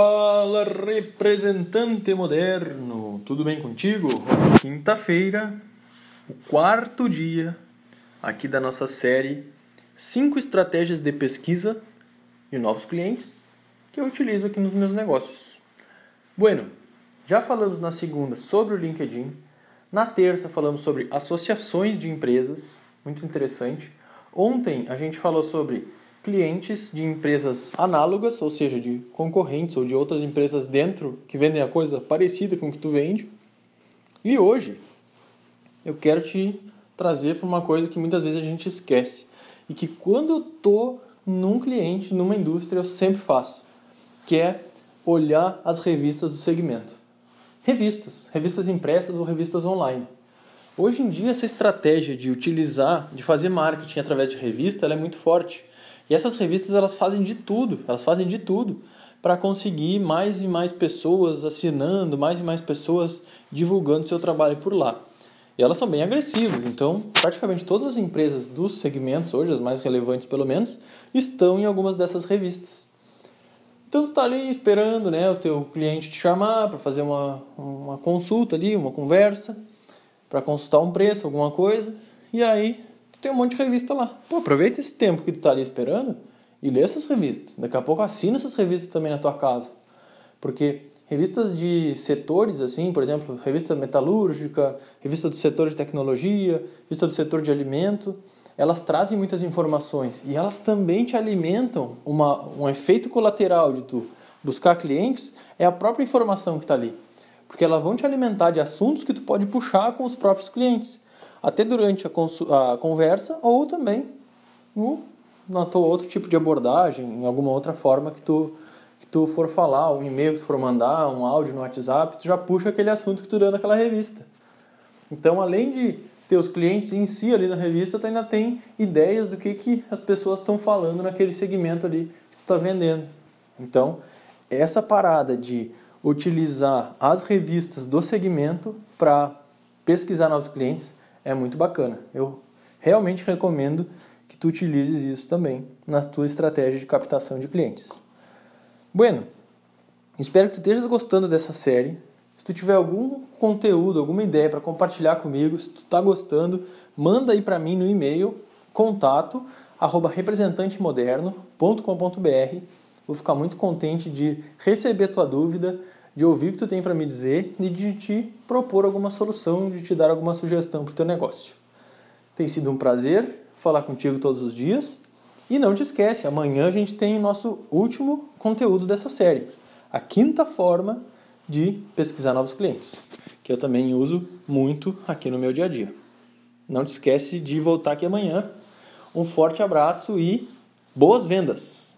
Fala, representante moderno, tudo bem contigo? Quinta-feira, o quarto dia aqui da nossa série 5 estratégias de pesquisa de novos clientes que eu utilizo aqui nos meus negócios. Bueno, já falamos na segunda sobre o LinkedIn, na terça falamos sobre associações de empresas, muito interessante. Ontem a gente falou sobre clientes de empresas análogas, ou seja, de concorrentes ou de outras empresas dentro que vendem a coisa parecida com o que tu vende. E hoje eu quero te trazer para uma coisa que muitas vezes a gente esquece e que quando eu tô num cliente, numa indústria, eu sempre faço, que é olhar as revistas do segmento. Revistas, revistas impressas ou revistas online. Hoje em dia essa estratégia de utilizar, de fazer marketing através de revista, ela é muito forte. E essas revistas elas fazem de tudo, elas fazem de tudo para conseguir mais e mais pessoas assinando, mais e mais pessoas divulgando seu trabalho por lá. E elas são bem agressivas, então praticamente todas as empresas dos segmentos, hoje as mais relevantes pelo menos, estão em algumas dessas revistas. Então tu está ali esperando né, o teu cliente te chamar para fazer uma, uma consulta ali, uma conversa, para consultar um preço, alguma coisa, e aí tem um monte de revista lá. Pô, aproveita esse tempo que tu tá ali esperando e lê essas revistas. Daqui a pouco assina essas revistas também na tua casa. Porque revistas de setores, assim, por exemplo, revista metalúrgica, revista do setor de tecnologia, revista do setor de alimento, elas trazem muitas informações e elas também te alimentam uma, um efeito colateral de tu buscar clientes é a própria informação que está ali. Porque elas vão te alimentar de assuntos que tu pode puxar com os próprios clientes até durante a, a conversa ou também no, na outro tipo de abordagem, em alguma outra forma que tu, que tu for falar, um e-mail que tu for mandar, um áudio no WhatsApp, tu já puxa aquele assunto que tu deu naquela revista. Então, além de ter os clientes em si ali na revista, tu ainda tem ideias do que, que as pessoas estão falando naquele segmento ali que tu está vendendo. Então, essa parada de utilizar as revistas do segmento para pesquisar novos clientes é muito bacana. Eu realmente recomendo que tu utilizes isso também na tua estratégia de captação de clientes. Bueno, espero que tu estejas gostando dessa série. Se tu tiver algum conteúdo, alguma ideia para compartilhar comigo, se tu está gostando, manda aí para mim no e-mail contato arroba representantemoderno.com.br. Vou ficar muito contente de receber tua dúvida, de ouvir o que tu tem para me dizer e de te propor alguma solução, de te dar alguma sugestão para o teu negócio. Tem sido um prazer falar contigo todos os dias. E não te esquece, amanhã a gente tem nosso último conteúdo dessa série, a quinta forma de pesquisar novos clientes, que eu também uso muito aqui no meu dia a dia. Não te esquece de voltar aqui amanhã. Um forte abraço e boas vendas!